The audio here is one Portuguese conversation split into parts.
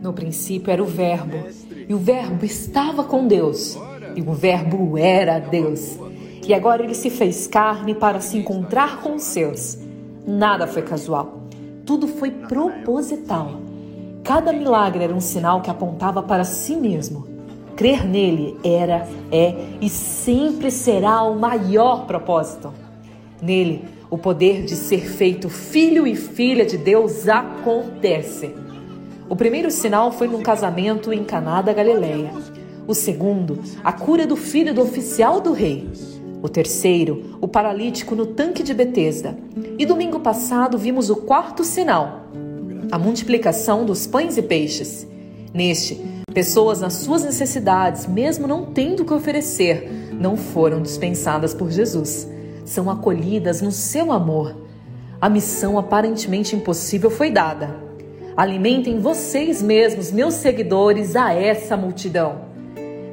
No princípio era o Verbo, e o Verbo estava com Deus, e o Verbo era Deus. E agora ele se fez carne para se encontrar com os seus. Nada foi casual, tudo foi proposital. Cada milagre era um sinal que apontava para si mesmo. Crer nele era, é e sempre será o maior propósito. Nele, o poder de ser feito filho e filha de Deus acontece. O primeiro sinal foi num casamento em Caná da Galileia. O segundo, a cura do filho do oficial do rei. O terceiro, o paralítico no tanque de Betesda. E domingo passado vimos o quarto sinal, a multiplicação dos pães e peixes. Neste, pessoas nas suas necessidades, mesmo não tendo o que oferecer, não foram dispensadas por Jesus. São acolhidas no seu amor. A missão aparentemente impossível foi dada Alimentem vocês mesmos, meus seguidores, a essa multidão.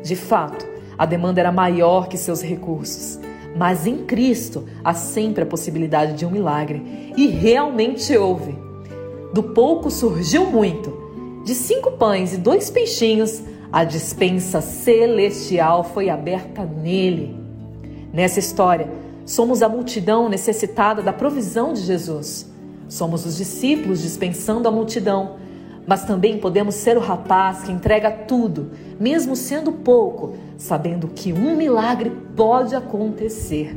De fato, a demanda era maior que seus recursos, mas em Cristo há sempre a possibilidade de um milagre, e realmente houve. Do pouco surgiu muito. De cinco pães e dois peixinhos, a dispensa celestial foi aberta nele. Nessa história, somos a multidão necessitada da provisão de Jesus. Somos os discípulos dispensando a multidão, mas também podemos ser o rapaz que entrega tudo, mesmo sendo pouco, sabendo que um milagre pode acontecer.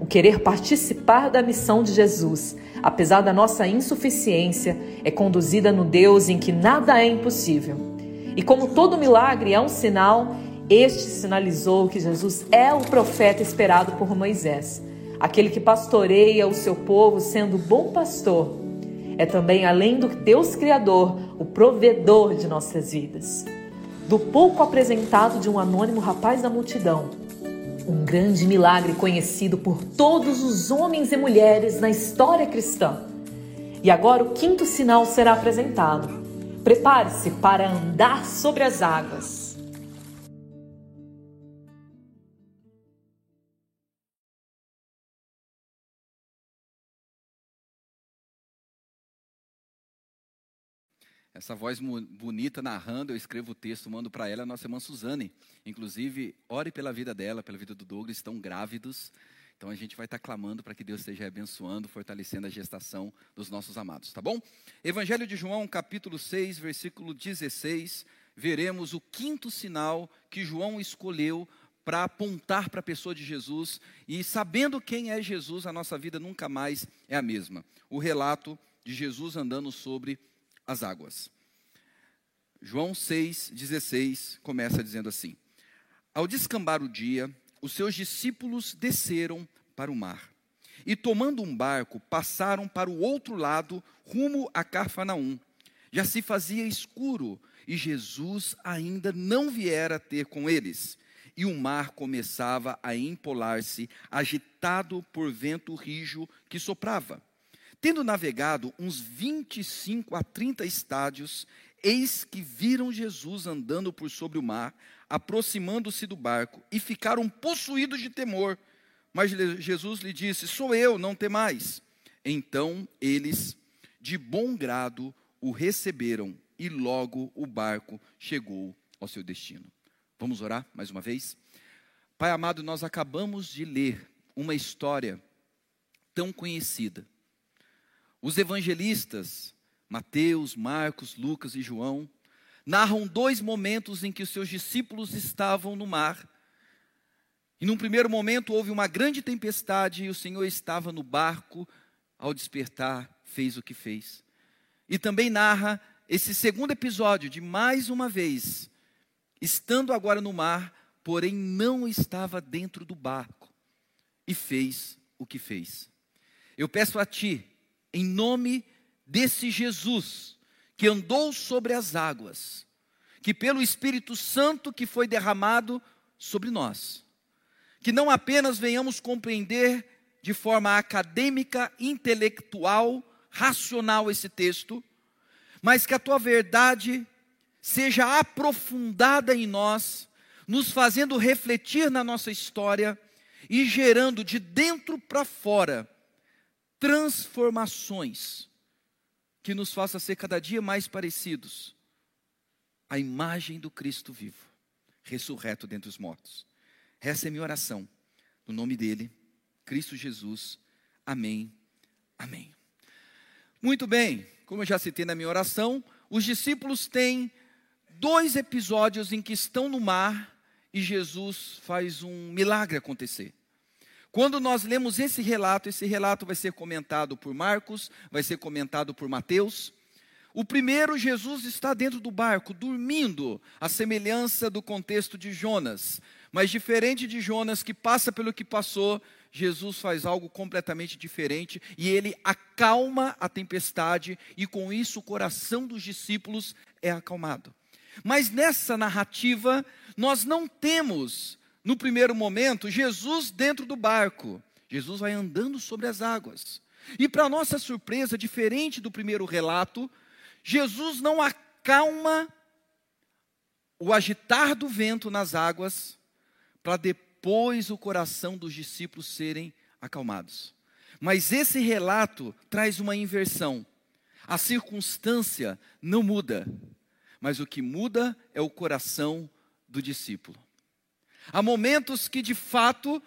O querer participar da missão de Jesus, apesar da nossa insuficiência, é conduzida no Deus em que nada é impossível. E como todo milagre é um sinal, este sinalizou que Jesus é o profeta esperado por Moisés aquele que pastoreia o seu povo sendo bom pastor, é também, além do Deus Criador, o provedor de nossas vidas. Do pouco apresentado de um anônimo rapaz da multidão, um grande milagre conhecido por todos os homens e mulheres na história cristã. E agora o quinto sinal será apresentado. Prepare-se para andar sobre as águas. Essa voz bonita narrando, eu escrevo o texto, mando para ela, a nossa irmã Suzane. Inclusive, ore pela vida dela, pela vida do Douglas, estão grávidos. Então a gente vai estar clamando para que Deus esteja abençoando, fortalecendo a gestação dos nossos amados, tá bom? Evangelho de João, capítulo 6, versículo 16, veremos o quinto sinal que João escolheu para apontar para a pessoa de Jesus e sabendo quem é Jesus, a nossa vida nunca mais é a mesma. O relato de Jesus andando sobre as águas. João 6,16 começa dizendo assim: Ao descambar o dia, os seus discípulos desceram para o mar. E tomando um barco, passaram para o outro lado, rumo a Carfanaum. Já se fazia escuro e Jesus ainda não viera ter com eles. E o mar começava a empolar-se, agitado por vento rijo que soprava. Tendo navegado uns 25 a 30 estádios, eis que viram Jesus andando por sobre o mar, aproximando-se do barco, e ficaram possuídos de temor. Mas Jesus lhe disse: Sou eu, não temais. Então eles, de bom grado, o receberam, e logo o barco chegou ao seu destino. Vamos orar mais uma vez? Pai amado, nós acabamos de ler uma história tão conhecida os evangelistas, Mateus, Marcos, Lucas e João, narram dois momentos em que os seus discípulos estavam no mar. E num primeiro momento houve uma grande tempestade e o Senhor estava no barco, ao despertar, fez o que fez. E também narra esse segundo episódio de mais uma vez, estando agora no mar, porém não estava dentro do barco, e fez o que fez. Eu peço a Ti, em nome desse Jesus que andou sobre as águas, que pelo Espírito Santo que foi derramado sobre nós, que não apenas venhamos compreender de forma acadêmica, intelectual, racional esse texto, mas que a tua verdade seja aprofundada em nós, nos fazendo refletir na nossa história e gerando de dentro para fora transformações que nos faça ser cada dia mais parecidos a imagem do Cristo vivo, ressurreto dentre os mortos. Essa é minha oração. No nome dele, Cristo Jesus. Amém. Amém. Muito bem, como eu já citei na minha oração, os discípulos têm dois episódios em que estão no mar e Jesus faz um milagre acontecer. Quando nós lemos esse relato, esse relato vai ser comentado por Marcos, vai ser comentado por Mateus. O primeiro, Jesus está dentro do barco, dormindo, a semelhança do contexto de Jonas. Mas diferente de Jonas, que passa pelo que passou, Jesus faz algo completamente diferente e ele acalma a tempestade, e com isso o coração dos discípulos é acalmado. Mas nessa narrativa, nós não temos no primeiro momento, Jesus dentro do barco. Jesus vai andando sobre as águas. E para nossa surpresa, diferente do primeiro relato, Jesus não acalma o agitar do vento nas águas para depois o coração dos discípulos serem acalmados. Mas esse relato traz uma inversão. A circunstância não muda, mas o que muda é o coração do discípulo. Há momentos que, de fato,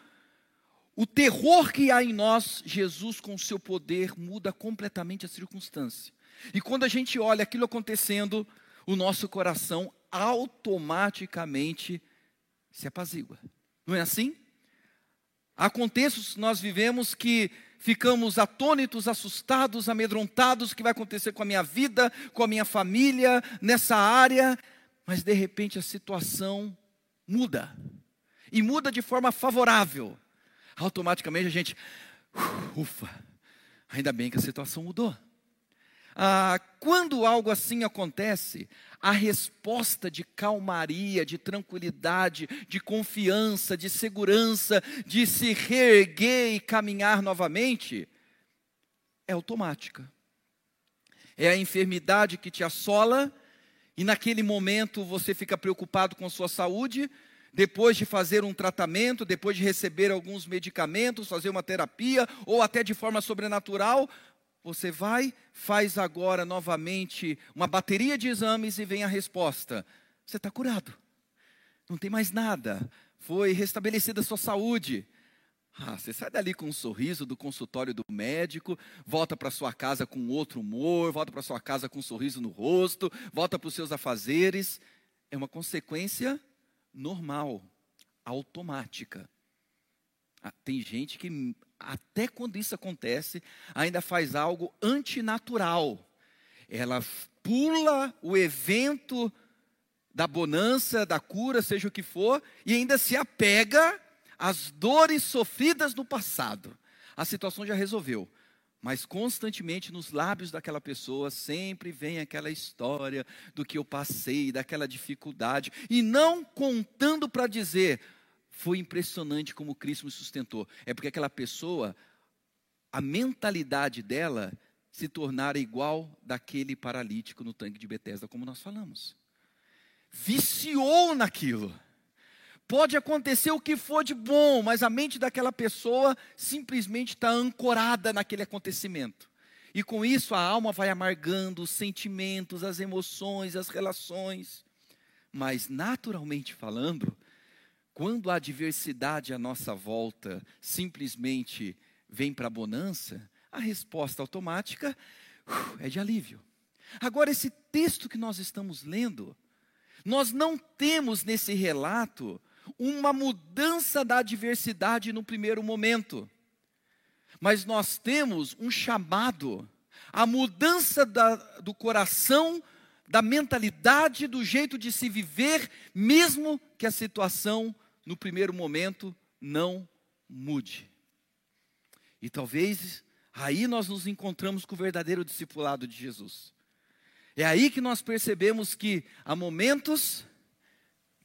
o terror que há em nós, Jesus, com o seu poder, muda completamente a circunstância. E quando a gente olha aquilo acontecendo, o nosso coração automaticamente se apazigua. Não é assim? Há contextos que nós vivemos que ficamos atônitos, assustados, amedrontados, o que vai acontecer com a minha vida, com a minha família, nessa área, mas de repente a situação muda e muda de forma favorável, automaticamente a gente, ufa, ainda bem que a situação mudou. Ah, quando algo assim acontece, a resposta de calmaria, de tranquilidade, de confiança, de segurança, de se reerguer e caminhar novamente, é automática. É a enfermidade que te assola, e naquele momento você fica preocupado com sua saúde, depois de fazer um tratamento, depois de receber alguns medicamentos, fazer uma terapia, ou até de forma sobrenatural, você vai, faz agora novamente uma bateria de exames e vem a resposta: você está curado, não tem mais nada, foi restabelecida a sua saúde. Ah, você sai dali com um sorriso do consultório do médico, volta para sua casa com outro humor, volta para sua casa com um sorriso no rosto, volta para os seus afazeres. É uma consequência normal, automática. Ah, tem gente que, até quando isso acontece, ainda faz algo antinatural. Ela pula o evento da bonança, da cura, seja o que for, e ainda se apega às dores sofridas no passado. A situação já resolveu mas constantemente nos lábios daquela pessoa sempre vem aquela história do que eu passei, daquela dificuldade, e não contando para dizer, foi impressionante como Cristo me sustentou. É porque aquela pessoa, a mentalidade dela se tornara igual daquele paralítico no tanque de Betesda, como nós falamos. Viciou naquilo. Pode acontecer o que for de bom, mas a mente daquela pessoa simplesmente está ancorada naquele acontecimento. E com isso a alma vai amargando os sentimentos, as emoções, as relações. Mas naturalmente falando, quando a adversidade à nossa volta simplesmente vem para a bonança, a resposta automática uh, é de alívio. Agora, esse texto que nós estamos lendo, nós não temos nesse relato uma mudança da adversidade no primeiro momento, mas nós temos um chamado, a mudança da, do coração, da mentalidade, do jeito de se viver, mesmo que a situação no primeiro momento não mude. E talvez aí nós nos encontramos com o verdadeiro discipulado de Jesus. É aí que nós percebemos que há momentos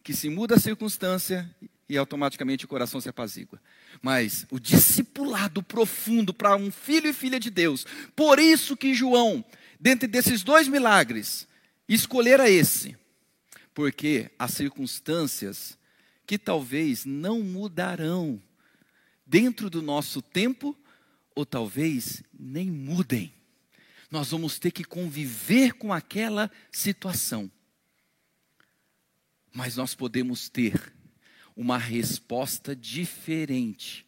que se muda a circunstância e automaticamente o coração se apazigua. Mas o discipulado profundo para um filho e filha de Deus, por isso que João, dentre desses dois milagres, escolhera esse, porque há circunstâncias que talvez não mudarão dentro do nosso tempo, ou talvez nem mudem. Nós vamos ter que conviver com aquela situação. Mas nós podemos ter uma resposta diferente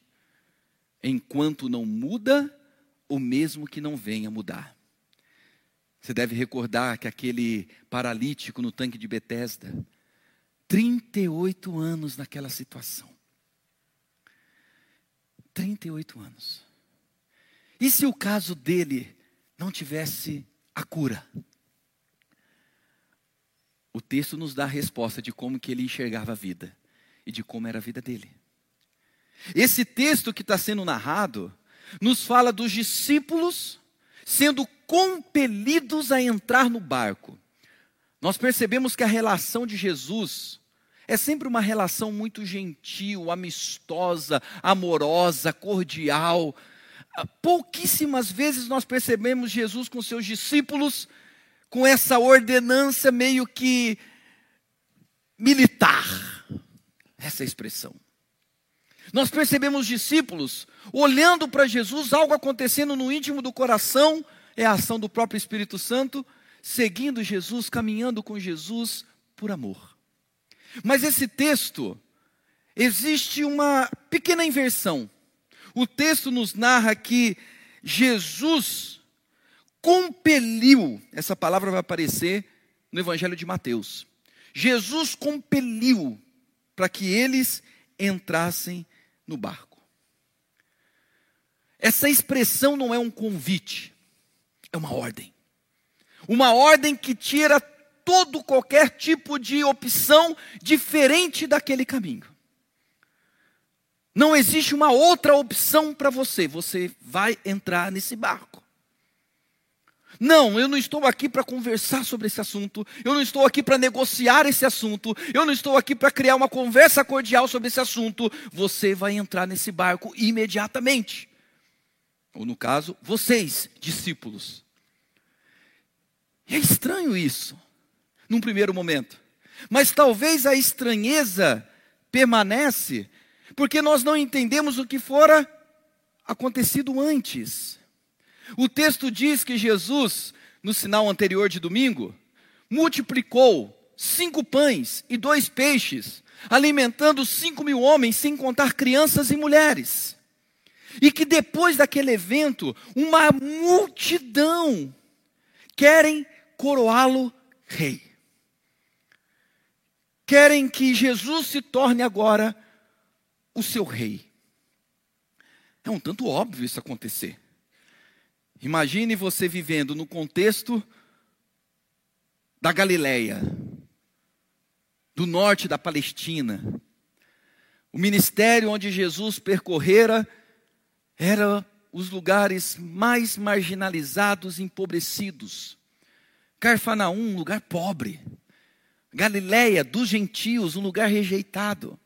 enquanto não muda o mesmo que não venha mudar. Você deve recordar que aquele paralítico no tanque de Betesda, 38 anos naquela situação. 38 anos. E se o caso dele não tivesse a cura? O texto nos dá a resposta de como que ele enxergava a vida e de como era a vida dele. Esse texto que está sendo narrado nos fala dos discípulos sendo compelidos a entrar no barco. Nós percebemos que a relação de Jesus é sempre uma relação muito gentil, amistosa, amorosa, cordial. Pouquíssimas vezes nós percebemos Jesus com seus discípulos com essa ordenança meio que militar. Essa é expressão. Nós percebemos discípulos olhando para Jesus, algo acontecendo no íntimo do coração, é a ação do próprio Espírito Santo, seguindo Jesus, caminhando com Jesus por amor. Mas esse texto, existe uma pequena inversão. O texto nos narra que Jesus compeliu, essa palavra vai aparecer no Evangelho de Mateus. Jesus compeliu para que eles entrassem no barco. Essa expressão não é um convite, é uma ordem. Uma ordem que tira todo qualquer tipo de opção diferente daquele caminho. Não existe uma outra opção para você, você vai entrar nesse barco. Não, eu não estou aqui para conversar sobre esse assunto, eu não estou aqui para negociar esse assunto, eu não estou aqui para criar uma conversa cordial sobre esse assunto. Você vai entrar nesse barco imediatamente. Ou no caso, vocês, discípulos. É estranho isso, num primeiro momento. Mas talvez a estranheza permanece porque nós não entendemos o que fora acontecido antes. O texto diz que Jesus, no sinal anterior de domingo, multiplicou cinco pães e dois peixes, alimentando cinco mil homens, sem contar crianças e mulheres. E que depois daquele evento, uma multidão querem coroá-lo rei. Querem que Jesus se torne agora o seu rei. É um tanto óbvio isso acontecer. Imagine você vivendo no contexto da Galileia, do norte da Palestina. O ministério onde Jesus percorrera era os lugares mais marginalizados e empobrecidos. Carfanaum, um lugar pobre. Galileia, dos gentios, um lugar rejeitado.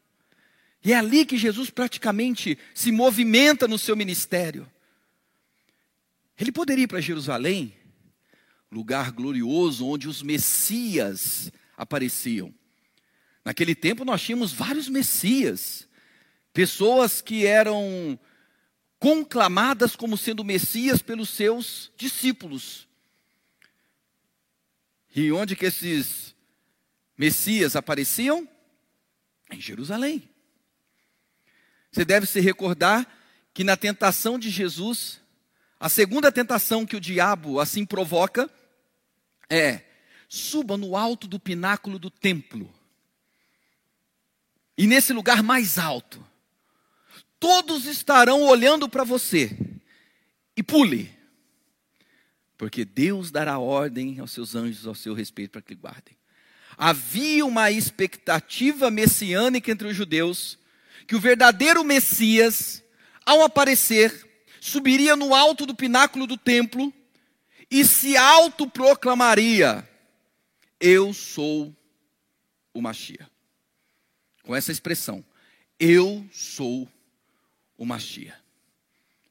E é ali que Jesus praticamente se movimenta no seu ministério. Ele poderia ir para Jerusalém, lugar glorioso onde os Messias apareciam. Naquele tempo nós tínhamos vários Messias, pessoas que eram conclamadas como sendo Messias pelos seus discípulos. E onde que esses Messias apareciam? Em Jerusalém. Você deve se recordar que na tentação de Jesus, a segunda tentação que o diabo assim provoca é: suba no alto do pináculo do templo. E nesse lugar mais alto, todos estarão olhando para você. E pule. Porque Deus dará ordem aos seus anjos ao seu respeito para que lhe guardem. Havia uma expectativa messiânica entre os judeus que o verdadeiro Messias, ao aparecer, subiria no alto do pináculo do templo e se autoproclamaria: Eu sou o Machia. Com essa expressão, eu sou o Machia.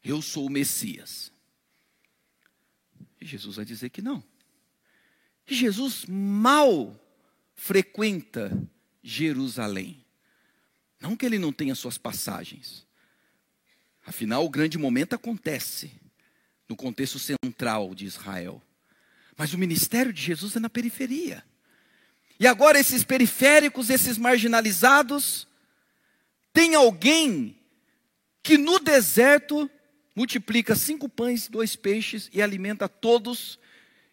Eu sou o Messias. E Jesus vai dizer que não. Jesus mal frequenta Jerusalém. Não que ele não tenha suas passagens. Afinal, o grande momento acontece no contexto central de Israel. Mas o ministério de Jesus é na periferia. E agora esses periféricos, esses marginalizados, tem alguém que no deserto multiplica cinco pães, dois peixes e alimenta todos,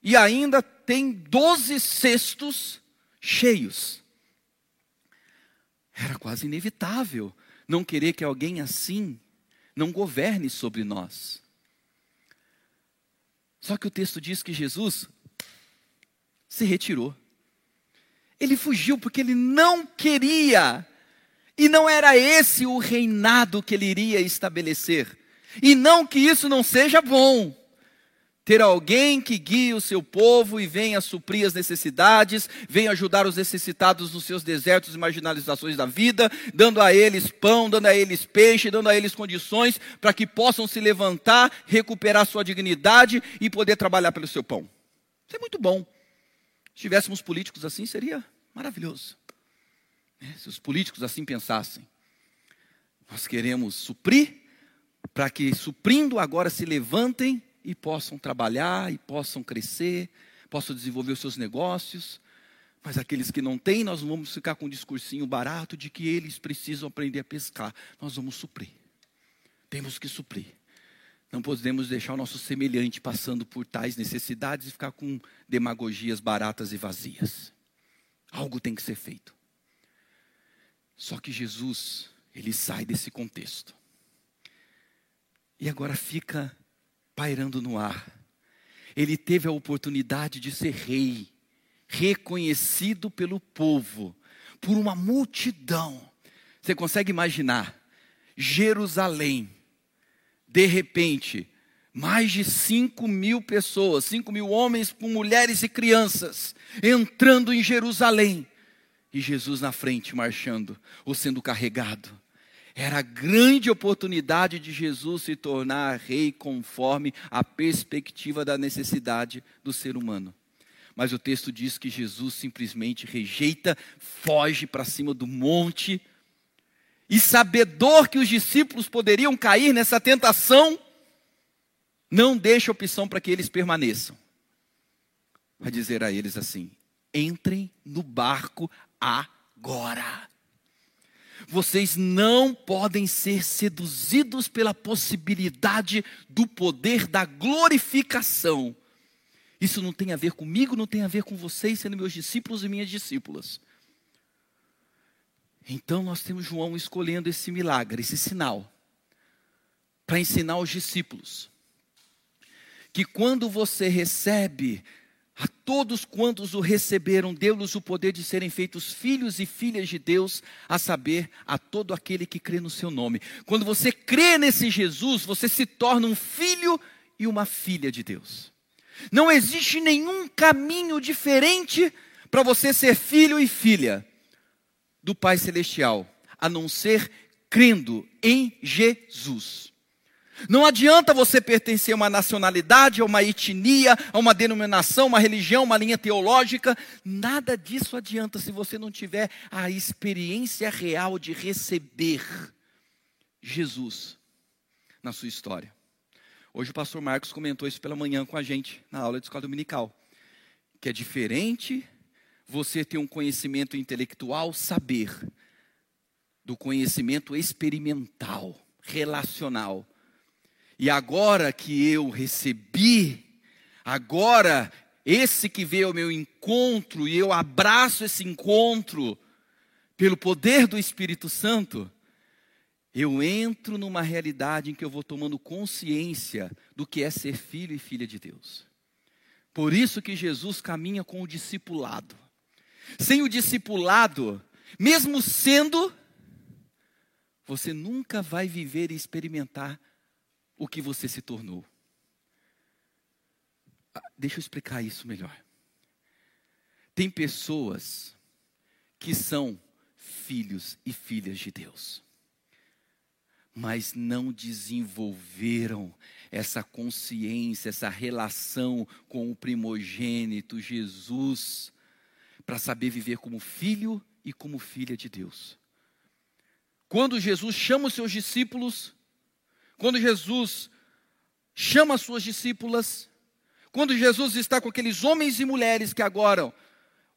e ainda tem doze cestos cheios. Era quase inevitável não querer que alguém assim não governe sobre nós. Só que o texto diz que Jesus se retirou. Ele fugiu porque ele não queria. E não era esse o reinado que ele iria estabelecer. E não que isso não seja bom ter alguém que guie o seu povo e venha suprir as necessidades, venha ajudar os necessitados nos seus desertos e marginalizações da vida, dando a eles pão, dando a eles peixe, dando a eles condições para que possam se levantar, recuperar sua dignidade e poder trabalhar pelo seu pão. Isso é muito bom. Se tivéssemos políticos assim, seria maravilhoso. É, se os políticos assim pensassem. Nós queremos suprir, para que suprindo agora se levantem e possam trabalhar e possam crescer, possam desenvolver os seus negócios. Mas aqueles que não têm, nós vamos ficar com um discursinho barato de que eles precisam aprender a pescar. Nós vamos suprir. Temos que suprir. Não podemos deixar o nosso semelhante passando por tais necessidades e ficar com demagogias baratas e vazias. Algo tem que ser feito. Só que Jesus, ele sai desse contexto. E agora fica pairando no ar. Ele teve a oportunidade de ser rei, reconhecido pelo povo, por uma multidão. Você consegue imaginar? Jerusalém, de repente, mais de 5 mil pessoas, 5 mil homens com mulheres e crianças, entrando em Jerusalém, e Jesus na frente, marchando, ou sendo carregado. Era a grande oportunidade de Jesus se tornar rei conforme a perspectiva da necessidade do ser humano. Mas o texto diz que Jesus simplesmente rejeita, foge para cima do monte, e sabedor que os discípulos poderiam cair nessa tentação, não deixa opção para que eles permaneçam. Vai dizer a eles assim: entrem no barco agora. Vocês não podem ser seduzidos pela possibilidade do poder da glorificação. Isso não tem a ver comigo, não tem a ver com vocês sendo meus discípulos e minhas discípulas. Então nós temos João escolhendo esse milagre, esse sinal, para ensinar aos discípulos que quando você recebe a todos quantos o receberam, deu-lhes o poder de serem feitos filhos e filhas de Deus, a saber, a todo aquele que crê no seu nome. Quando você crê nesse Jesus, você se torna um filho e uma filha de Deus. Não existe nenhum caminho diferente para você ser filho e filha do Pai Celestial, a não ser crendo em Jesus. Não adianta você pertencer a uma nacionalidade, a uma etnia, a uma denominação, uma religião, uma linha teológica. Nada disso adianta se você não tiver a experiência real de receber Jesus na sua história. Hoje o pastor Marcos comentou isso pela manhã com a gente na aula de escola dominical. Que é diferente você ter um conhecimento intelectual, saber, do conhecimento experimental, relacional e agora que eu recebi, agora esse que veio ao meu encontro e eu abraço esse encontro pelo poder do Espírito Santo, eu entro numa realidade em que eu vou tomando consciência do que é ser filho e filha de Deus. Por isso que Jesus caminha com o discipulado. Sem o discipulado, mesmo sendo, você nunca vai viver e experimentar o que você se tornou. Ah, deixa eu explicar isso melhor. Tem pessoas que são filhos e filhas de Deus, mas não desenvolveram essa consciência, essa relação com o primogênito Jesus, para saber viver como filho e como filha de Deus. Quando Jesus chama os seus discípulos, quando Jesus chama as suas discípulas, quando Jesus está com aqueles homens e mulheres que agora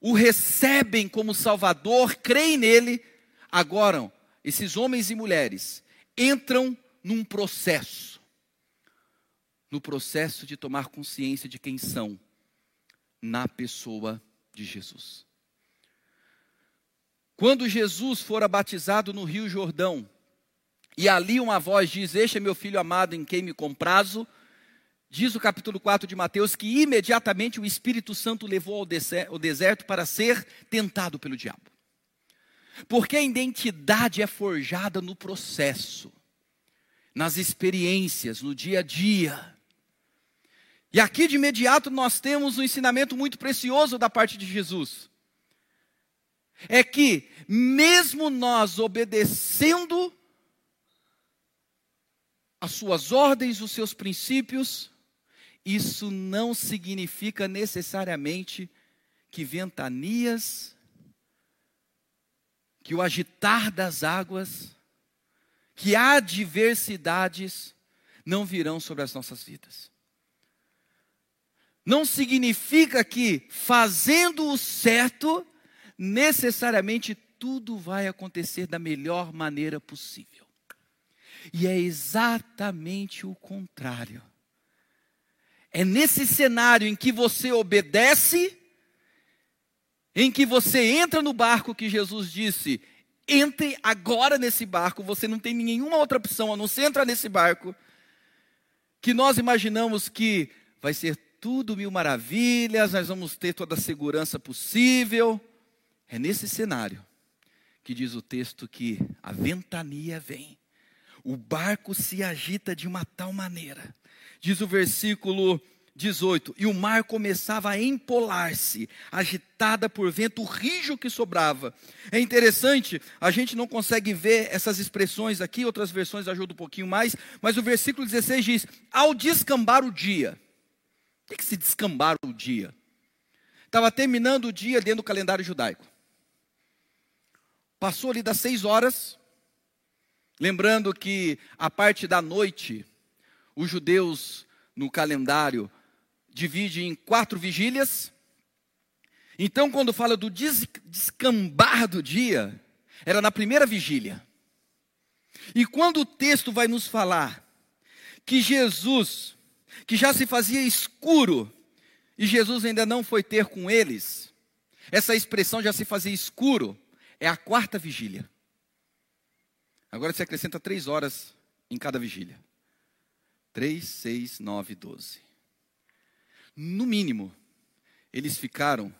o recebem como Salvador, creem nele, agora esses homens e mulheres entram num processo no processo de tomar consciência de quem são na pessoa de Jesus. Quando Jesus fora batizado no Rio Jordão, e ali uma voz diz: Este é meu filho amado em quem me comprazo. Diz o capítulo 4 de Mateus que imediatamente o Espírito Santo levou ao deserto para ser tentado pelo diabo. Porque a identidade é forjada no processo, nas experiências, no dia a dia. E aqui de imediato nós temos um ensinamento muito precioso da parte de Jesus. É que, mesmo nós obedecendo as suas ordens, os seus princípios, isso não significa necessariamente que ventanias, que o agitar das águas, que adversidades não virão sobre as nossas vidas. Não significa que fazendo o certo, necessariamente tudo vai acontecer da melhor maneira possível. E é exatamente o contrário. É nesse cenário em que você obedece, em que você entra no barco que Jesus disse: entre agora nesse barco, você não tem nenhuma outra opção a não ser entrar nesse barco, que nós imaginamos que vai ser tudo mil maravilhas, nós vamos ter toda a segurança possível. É nesse cenário que diz o texto que a ventania vem o barco se agita de uma tal maneira. Diz o versículo 18: E o mar começava a empolar-se, agitada por vento rijo que sobrava. É interessante, a gente não consegue ver essas expressões aqui, outras versões ajudam um pouquinho mais, mas o versículo 16 diz: Ao descambar o dia. O que, que se descambar o dia? Estava terminando o dia dentro do calendário judaico. Passou ali das seis horas, Lembrando que a parte da noite, os judeus no calendário dividem em quatro vigílias. Então, quando fala do descambar do dia, era na primeira vigília. E quando o texto vai nos falar que Jesus, que já se fazia escuro, e Jesus ainda não foi ter com eles, essa expressão já se fazia escuro, é a quarta vigília. Agora você acrescenta três horas em cada vigília. Três, seis, nove, doze. No mínimo, eles ficaram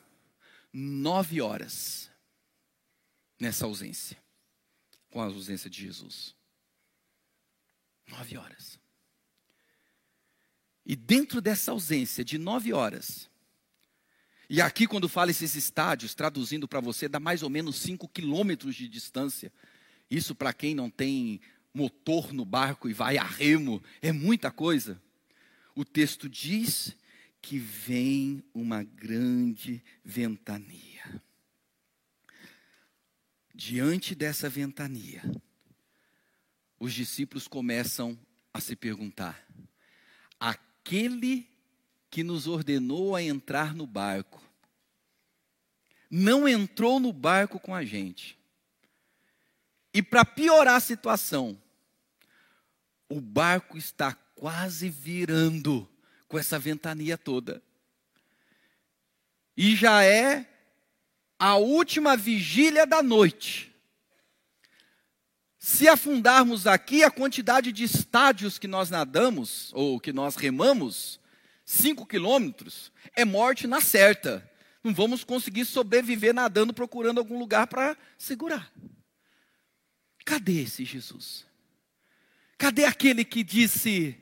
nove horas nessa ausência, com a ausência de Jesus. Nove horas. E dentro dessa ausência de nove horas, e aqui quando fala esses estádios, traduzindo para você, dá mais ou menos cinco quilômetros de distância isso para quem não tem motor no barco e vai a remo, é muita coisa. O texto diz que vem uma grande ventania. Diante dessa ventania, os discípulos começam a se perguntar: aquele que nos ordenou a entrar no barco, não entrou no barco com a gente. E para piorar a situação, o barco está quase virando com essa ventania toda. E já é a última vigília da noite. Se afundarmos aqui, a quantidade de estádios que nós nadamos, ou que nós remamos, 5 quilômetros, é morte na certa. Não vamos conseguir sobreviver nadando procurando algum lugar para segurar. Cadê esse Jesus? Cadê aquele que disse: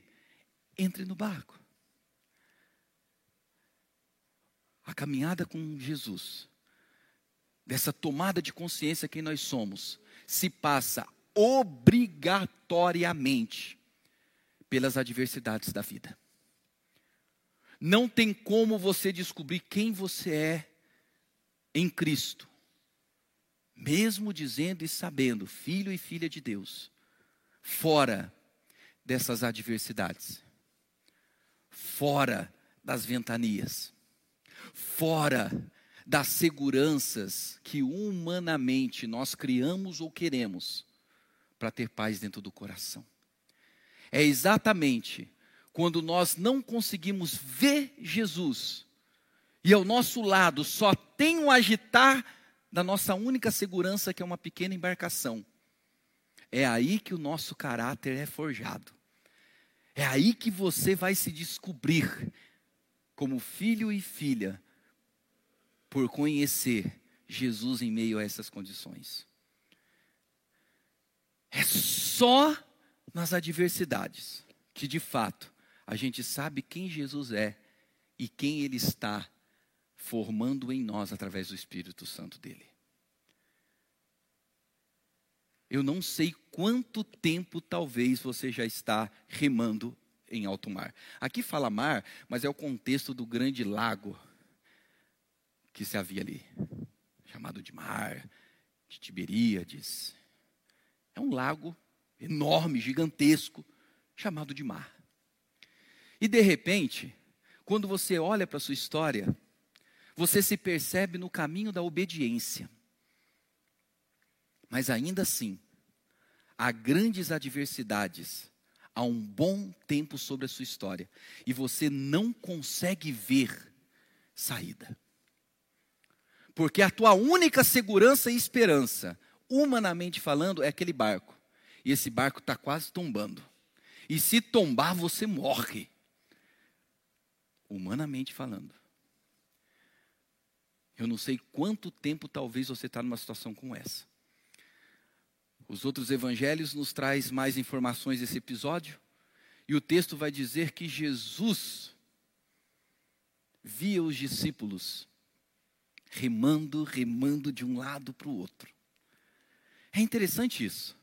entre no barco? A caminhada com Jesus, dessa tomada de consciência quem nós somos, se passa obrigatoriamente pelas adversidades da vida. Não tem como você descobrir quem você é em Cristo mesmo dizendo e sabendo, filho e filha de Deus, fora dessas adversidades, fora das ventanias, fora das seguranças que humanamente nós criamos ou queremos para ter paz dentro do coração. É exatamente quando nós não conseguimos ver Jesus e ao nosso lado só tem o agitar da nossa única segurança, que é uma pequena embarcação. É aí que o nosso caráter é forjado. É aí que você vai se descobrir como filho e filha por conhecer Jesus em meio a essas condições. É só nas adversidades que de fato a gente sabe quem Jesus é e quem Ele está formando em nós através do Espírito Santo dele. Eu não sei quanto tempo talvez você já está remando em alto mar. Aqui fala mar, mas é o contexto do grande lago que se havia ali, chamado de mar, de Tiberíades. É um lago enorme, gigantesco, chamado de mar. E de repente, quando você olha para a sua história, você se percebe no caminho da obediência. Mas ainda assim, há grandes adversidades, há um bom tempo sobre a sua história, e você não consegue ver saída. Porque a tua única segurança e esperança, humanamente falando, é aquele barco. E esse barco está quase tombando. E se tombar, você morre humanamente falando. Eu não sei quanto tempo talvez você está numa situação como essa. Os outros evangelhos nos traz mais informações desse episódio, e o texto vai dizer que Jesus via os discípulos remando, remando de um lado para o outro. É interessante isso.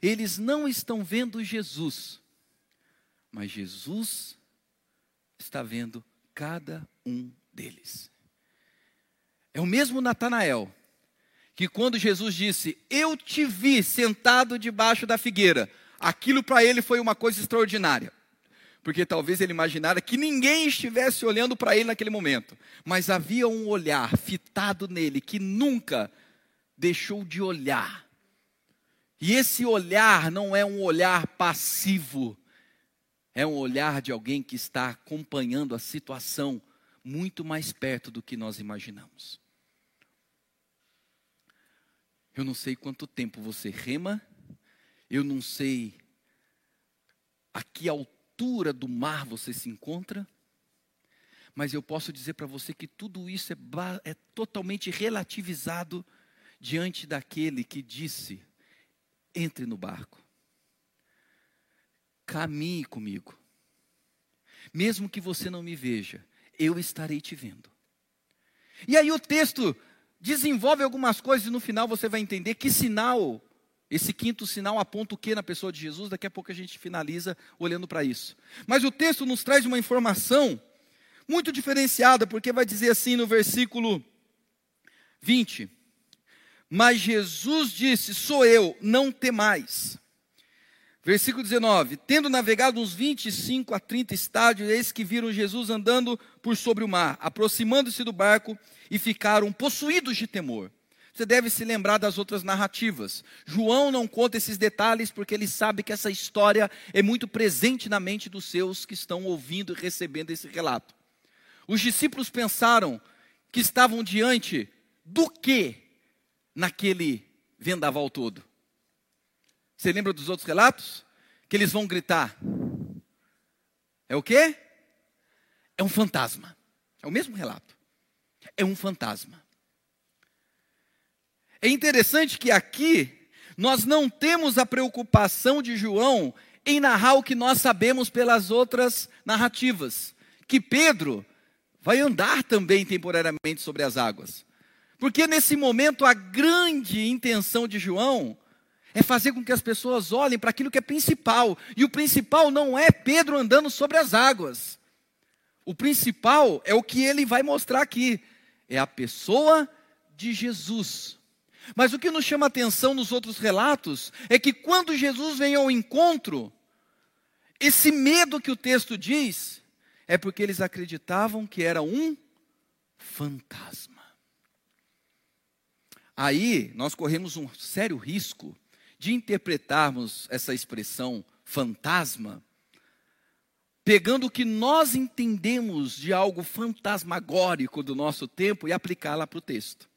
Eles não estão vendo Jesus, mas Jesus está vendo cada um deles. É o mesmo Natanael, que quando Jesus disse: Eu te vi sentado debaixo da figueira, aquilo para ele foi uma coisa extraordinária. Porque talvez ele imaginara que ninguém estivesse olhando para ele naquele momento, mas havia um olhar fitado nele que nunca deixou de olhar. E esse olhar não é um olhar passivo, é um olhar de alguém que está acompanhando a situação muito mais perto do que nós imaginamos. Eu não sei quanto tempo você rema, eu não sei a que altura do mar você se encontra, mas eu posso dizer para você que tudo isso é, é totalmente relativizado diante daquele que disse: entre no barco caminhe comigo. Mesmo que você não me veja, eu estarei te vendo. E aí o texto desenvolve algumas coisas e no final você vai entender que sinal, esse quinto sinal aponta o que na pessoa de Jesus, daqui a pouco a gente finaliza olhando para isso. Mas o texto nos traz uma informação muito diferenciada, porque vai dizer assim no versículo 20: Mas Jesus disse: Sou eu, não temais. Versículo 19: Tendo navegado uns 25 a 30 estádios, eis que viram Jesus andando por sobre o mar, aproximando-se do barco e ficaram possuídos de temor. Você deve se lembrar das outras narrativas. João não conta esses detalhes porque ele sabe que essa história é muito presente na mente dos seus que estão ouvindo e recebendo esse relato. Os discípulos pensaram que estavam diante do que naquele vendaval todo? Você lembra dos outros relatos? Que eles vão gritar. É o quê? É um fantasma. É o mesmo relato. É um fantasma. É interessante que aqui nós não temos a preocupação de João em narrar o que nós sabemos pelas outras narrativas, que Pedro vai andar também temporariamente sobre as águas. Porque nesse momento a grande intenção de João é fazer com que as pessoas olhem para aquilo que é principal. E o principal não é Pedro andando sobre as águas. O principal é o que ele vai mostrar aqui: é a pessoa de Jesus. Mas o que nos chama atenção nos outros relatos é que quando Jesus vem ao encontro, esse medo que o texto diz é porque eles acreditavam que era um fantasma. Aí nós corremos um sério risco de interpretarmos essa expressão fantasma, pegando o que nós entendemos de algo fantasmagórico do nosso tempo e aplicá-la para o texto.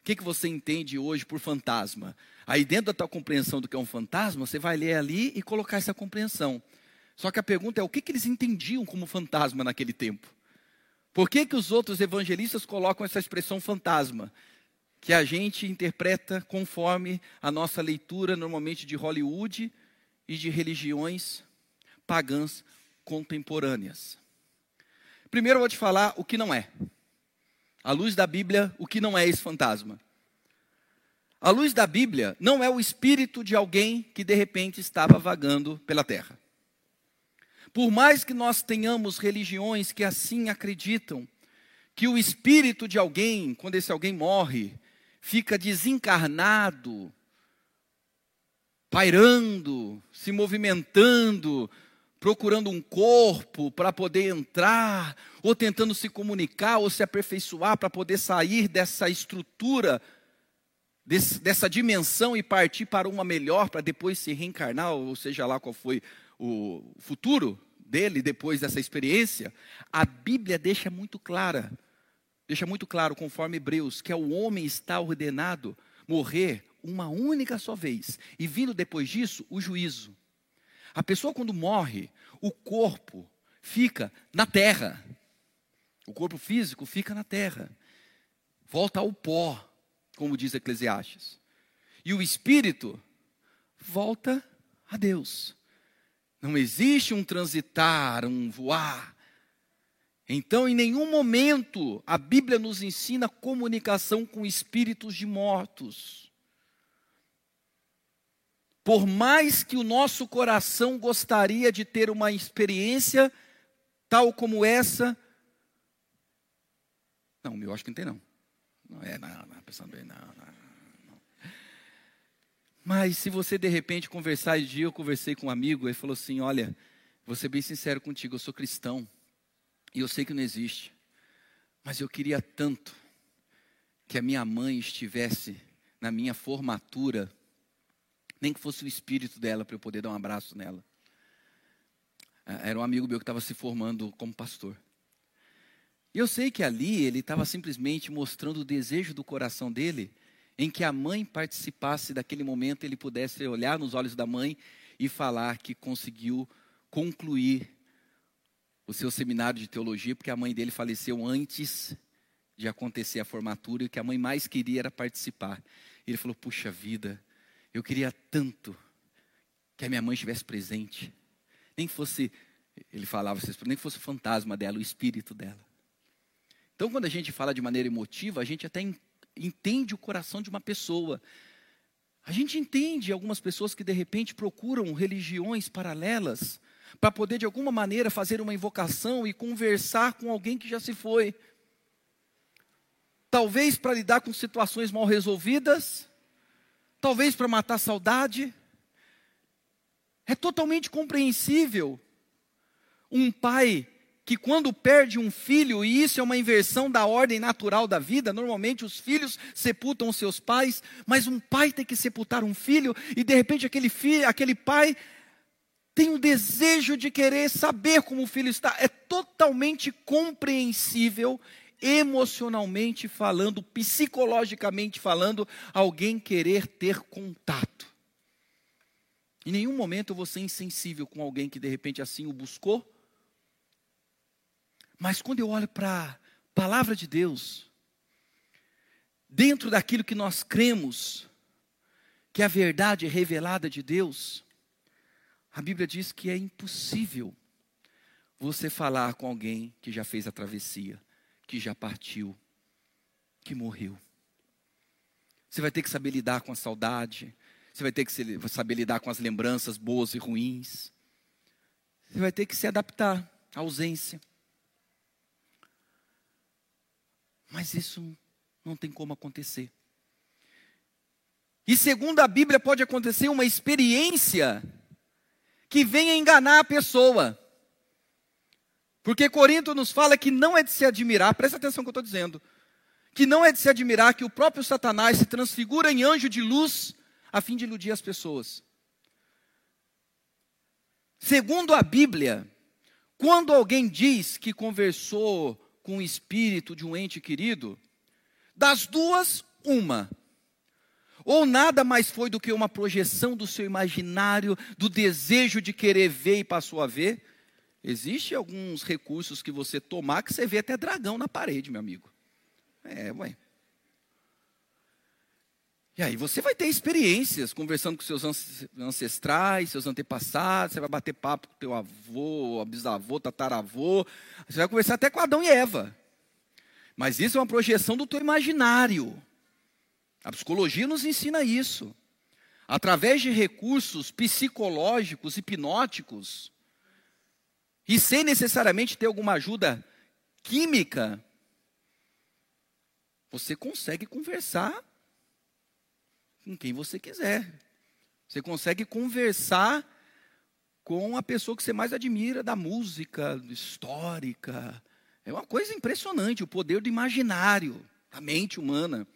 O que, que você entende hoje por fantasma? Aí, dentro da tua compreensão do que é um fantasma, você vai ler ali e colocar essa compreensão. Só que a pergunta é: o que, que eles entendiam como fantasma naquele tempo? Por que, que os outros evangelistas colocam essa expressão fantasma? Que a gente interpreta conforme a nossa leitura, normalmente de Hollywood e de religiões pagãs contemporâneas. Primeiro eu vou te falar o que não é. À luz da Bíblia, o que não é esse fantasma? À luz da Bíblia, não é o espírito de alguém que de repente estava vagando pela terra. Por mais que nós tenhamos religiões que assim acreditam, que o espírito de alguém, quando esse alguém morre, fica desencarnado, pairando, se movimentando, procurando um corpo para poder entrar, ou tentando se comunicar, ou se aperfeiçoar para poder sair dessa estrutura, desse, dessa dimensão e partir para uma melhor, para depois se reencarnar, ou seja lá qual foi o futuro dele depois dessa experiência, a Bíblia deixa muito clara, deixa muito claro, conforme Hebreus, que o homem está ordenado morrer uma única só vez, e vindo depois disso o juízo. A pessoa quando morre, o corpo fica na terra. O corpo físico fica na terra. Volta ao pó, como diz Eclesiastes. E o espírito volta a Deus. Não existe um transitar, um voar. Então, em nenhum momento a Bíblia nos ensina comunicação com espíritos de mortos. Por mais que o nosso coração gostaria de ter uma experiência tal como essa, não, eu acho que não tem não. Não é, não, não, pensando bem, não, não. Mas se você de repente conversar, esse dia eu conversei com um amigo, ele falou assim: Olha, vou ser bem sincero contigo, eu sou cristão, e eu sei que não existe, mas eu queria tanto que a minha mãe estivesse na minha formatura, nem que fosse o espírito dela para eu poder dar um abraço nela. Ah, era um amigo meu que estava se formando como pastor. E eu sei que ali ele estava simplesmente mostrando o desejo do coração dele em que a mãe participasse daquele momento, ele pudesse olhar nos olhos da mãe e falar que conseguiu concluir o seu seminário de teologia, porque a mãe dele faleceu antes de acontecer a formatura e o que a mãe mais queria era participar. Ele falou: Puxa vida, eu queria tanto que a minha mãe estivesse presente, nem fosse, ele falava, nem fosse o fantasma dela, o espírito dela. Então, quando a gente fala de maneira emotiva, a gente até entende o coração de uma pessoa. A gente entende algumas pessoas que de repente procuram religiões paralelas para poder de alguma maneira fazer uma invocação e conversar com alguém que já se foi. Talvez para lidar com situações mal resolvidas, talvez para matar saudade. É totalmente compreensível um pai que quando perde um filho, e isso é uma inversão da ordem natural da vida, normalmente os filhos sepultam seus pais, mas um pai tem que sepultar um filho, e de repente aquele filho, aquele pai tem um desejo de querer saber como o filho está. É totalmente compreensível, emocionalmente falando, psicologicamente falando, alguém querer ter contato. Em nenhum momento eu vou ser insensível com alguém que de repente assim o buscou mas quando eu olho para a palavra de Deus, dentro daquilo que nós cremos, que é a verdade revelada de Deus, a Bíblia diz que é impossível você falar com alguém que já fez a travessia, que já partiu, que morreu. Você vai ter que saber lidar com a saudade, você vai ter que saber lidar com as lembranças boas e ruins. Você vai ter que se adaptar à ausência. Mas isso não tem como acontecer. E segundo a Bíblia, pode acontecer uma experiência que venha enganar a pessoa. Porque Corinto nos fala que não é de se admirar, presta atenção no que eu estou dizendo, que não é de se admirar que o próprio Satanás se transfigura em anjo de luz a fim de iludir as pessoas. Segundo a Bíblia, quando alguém diz que conversou com o espírito de um ente querido, das duas, uma. Ou nada mais foi do que uma projeção do seu imaginário, do desejo de querer ver e passou a ver. Existem alguns recursos que você tomar que você vê até dragão na parede, meu amigo. É, ué. E aí você vai ter experiências conversando com seus ancestrais, seus antepassados, você vai bater papo com teu avô, bisavô, tataravô, você vai conversar até com Adão e Eva. Mas isso é uma projeção do teu imaginário. A psicologia nos ensina isso. Através de recursos psicológicos, hipnóticos, e sem necessariamente ter alguma ajuda química, você consegue conversar com quem você quiser. Você consegue conversar com a pessoa que você mais admira da música histórica. É uma coisa impressionante, o poder do imaginário, da mente humana.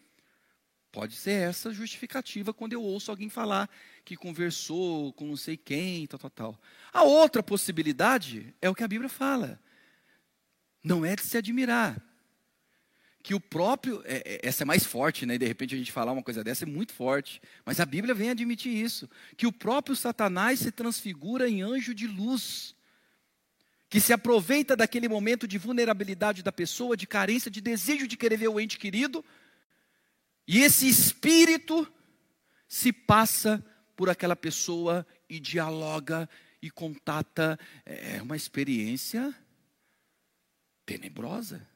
Pode ser essa justificativa quando eu ouço alguém falar que conversou com não sei quem, tal, tal, tal. A outra possibilidade é o que a Bíblia fala. Não é de se admirar que o próprio, é, é, essa é mais forte, né? De repente a gente falar uma coisa dessa é muito forte, mas a Bíblia vem admitir isso, que o próprio Satanás se transfigura em anjo de luz, que se aproveita daquele momento de vulnerabilidade da pessoa, de carência, de desejo de querer ver o ente querido, e esse espírito se passa por aquela pessoa e dialoga e contata, é uma experiência tenebrosa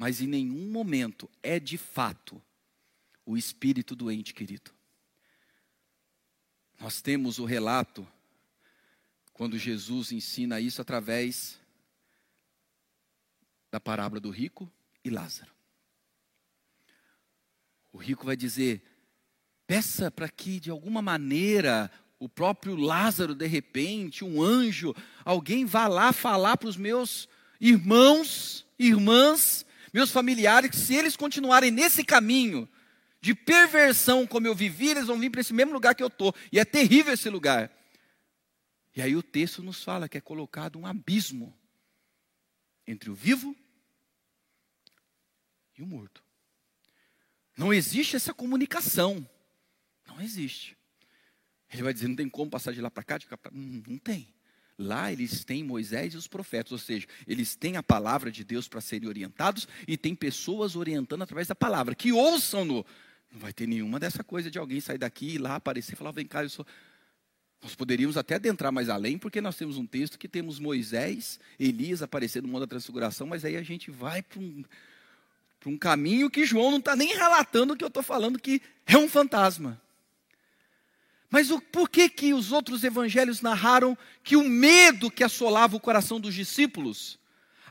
mas em nenhum momento é de fato o espírito doente, querido. Nós temos o relato quando Jesus ensina isso através da parábola do rico e Lázaro. O rico vai dizer: peça para que de alguma maneira o próprio Lázaro, de repente, um anjo, alguém vá lá falar para os meus irmãos, irmãs, meus familiares, que se eles continuarem nesse caminho de perversão como eu vivi, eles vão vir para esse mesmo lugar que eu estou. E é terrível esse lugar. E aí o texto nos fala que é colocado um abismo entre o vivo e o morto. Não existe essa comunicação. Não existe. Ele vai dizer, não tem como passar de lá para cá, de cá não, não tem. Lá eles têm Moisés e os profetas, ou seja, eles têm a palavra de Deus para serem orientados e tem pessoas orientando através da palavra, que ouçam-no. Não vai ter nenhuma dessa coisa de alguém sair daqui e lá aparecer e falar: vem cá, eu sou. Nós poderíamos até adentrar mais além, porque nós temos um texto que temos Moisés, Elias aparecendo no mundo da transfiguração, mas aí a gente vai para um, para um caminho que João não está nem relatando que eu estou falando, que é um fantasma. Mas o, por que, que os outros evangelhos narraram que o medo que assolava o coração dos discípulos,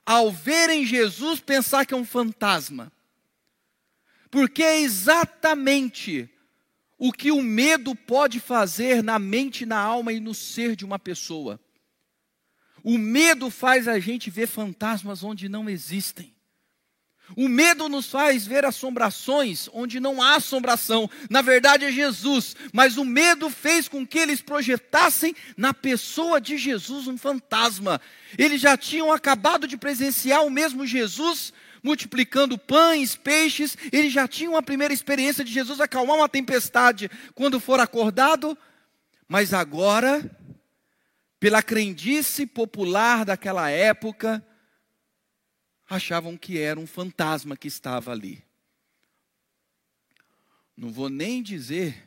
ao verem Jesus pensar que é um fantasma? Porque é exatamente o que o medo pode fazer na mente, na alma e no ser de uma pessoa. O medo faz a gente ver fantasmas onde não existem. O medo nos faz ver assombrações onde não há assombração. Na verdade é Jesus, mas o medo fez com que eles projetassem na pessoa de Jesus um fantasma. Eles já tinham acabado de presenciar o mesmo Jesus multiplicando pães, peixes, eles já tinham a primeira experiência de Jesus acalmar uma tempestade quando for acordado, mas agora, pela crendice popular daquela época, achavam que era um fantasma que estava ali. Não vou nem dizer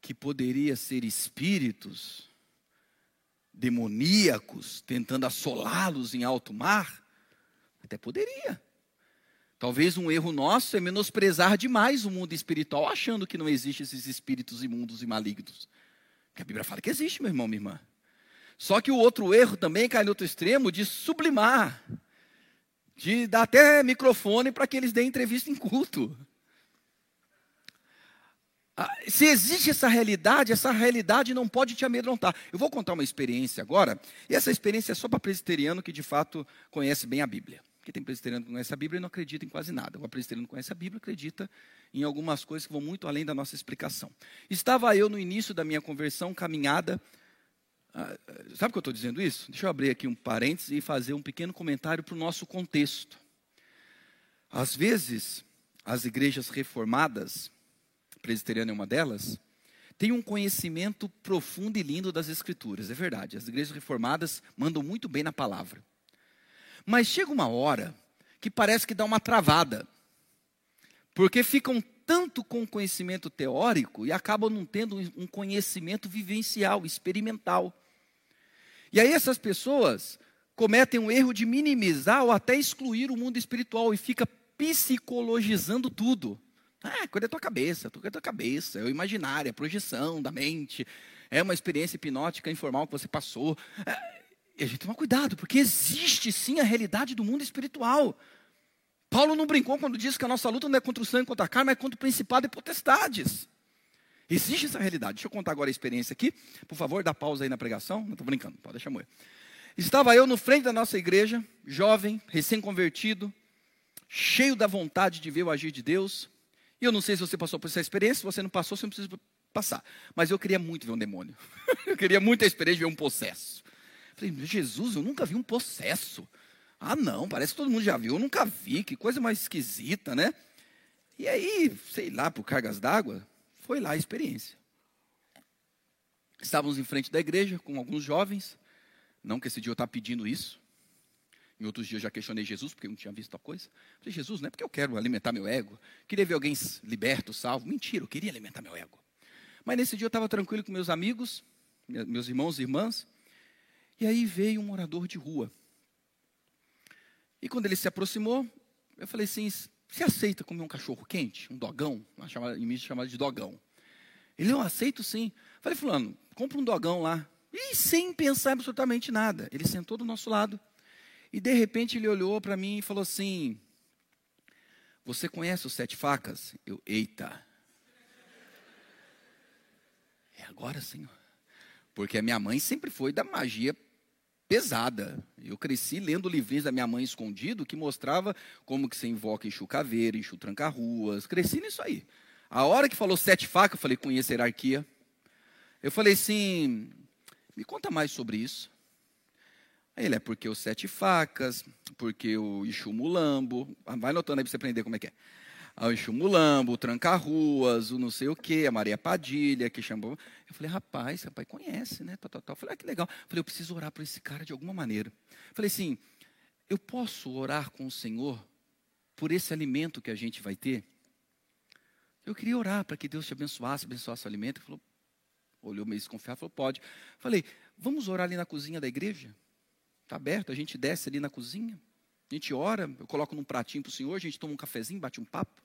que poderia ser espíritos demoníacos tentando assolá-los em alto mar. Até poderia. Talvez um erro nosso é menosprezar demais o mundo espiritual, achando que não existem esses espíritos imundos e malignos. Porque a Bíblia fala que existe, meu irmão, minha irmã. Só que o outro erro também cai no outro extremo de sublimar de dar até microfone para que eles deem entrevista em culto. Ah, se existe essa realidade, essa realidade não pode te amedrontar. Eu vou contar uma experiência agora, e essa experiência é só para presbiteriano que de fato conhece bem a Bíblia. Porque tem presbiteriano que conhece a Bíblia e não acredita em quase nada. O presbiteriano que conhece a Bíblia acredita em algumas coisas que vão muito além da nossa explicação. Estava eu no início da minha conversão, caminhada. Ah, sabe o que eu estou dizendo isso? Deixa eu abrir aqui um parênteses e fazer um pequeno comentário para o nosso contexto. Às vezes, as igrejas reformadas, presbiteriana é uma delas, tem um conhecimento profundo e lindo das Escrituras, é verdade. As igrejas reformadas mandam muito bem na palavra. Mas chega uma hora que parece que dá uma travada, porque ficam tanto com conhecimento teórico e acabam não tendo um conhecimento vivencial, experimental. E aí essas pessoas cometem o erro de minimizar ou até excluir o mundo espiritual e fica psicologizando tudo. Ah, coisa da tua cabeça, coisa da tua cabeça, é o imaginário, é a projeção da mente, é uma experiência hipnótica informal que você passou. É, e a gente toma cuidado, porque existe sim a realidade do mundo espiritual. Paulo não brincou quando disse que a nossa luta não é contra o sangue, contra a carne, mas contra o principado e potestades. Existe essa realidade. Deixa eu contar agora a experiência aqui. Por favor, dá pausa aí na pregação. Não estou brincando, pode deixar morrer. Estava eu no frente da nossa igreja, jovem, recém-convertido, cheio da vontade de ver o agir de Deus. E eu não sei se você passou por essa experiência, se você não passou, você não precisa passar. Mas eu queria muito ver um demônio. eu queria muito a experiência de ver um possesso. Falei, Jesus, eu nunca vi um possesso. Ah, não, parece que todo mundo já viu, eu nunca vi, que coisa mais esquisita, né? E aí, sei lá, por cargas d'água, foi lá a experiência. Estávamos em frente da igreja com alguns jovens, não que esse dia eu estava pedindo isso, em outros dias eu já questionei Jesus, porque eu não tinha visto tal coisa. Falei, Jesus, não é porque eu quero alimentar meu ego. Queria ver alguém liberto, salvo. Mentira, eu queria alimentar meu ego. Mas nesse dia eu estava tranquilo com meus amigos, meus irmãos e irmãs. E aí veio um morador de rua. E quando ele se aproximou, eu falei assim: você aceita comer um cachorro quente? Um dogão? Em mim chamado de dogão. Ele, eu aceito sim. Falei, Fulano, compra um dogão lá. E sem pensar absolutamente nada. Ele sentou do nosso lado. E de repente ele olhou para mim e falou assim: Você conhece os sete facas? Eu, eita. É agora, Senhor. Porque a minha mãe sempre foi da magia pesada. Eu cresci lendo livrinhos da minha mãe escondido que mostrava como que você invoca enxu caveira, enxu tranca-ruas. Cresci nisso aí. A hora que falou sete facas, eu falei, conheço a hierarquia. Eu falei assim, me conta mais sobre isso. Ele é porque os sete facas, porque o Ixu Mulambo. Ah, vai notando aí para você aprender como é que é. O Ixu Mulambo, o Tranca-Ruas, o não sei o quê, a Maria Padilha, que chamou. Eu falei, rapaz, rapaz, conhece, né? Tal, tal, tal. Eu falei, ah, que legal. Eu falei, eu preciso orar por esse cara de alguma maneira. Eu falei assim, eu posso orar com o Senhor por esse alimento que a gente vai ter? Eu queria orar para que Deus te abençoasse, abençoasse o alimento. Ele falou, olhou meio desconfiado, falou, pode. Falei, vamos orar ali na cozinha da igreja? Está aberto, a gente desce ali na cozinha, a gente ora, eu coloco num pratinho para o senhor, a gente toma um cafezinho, bate um papo.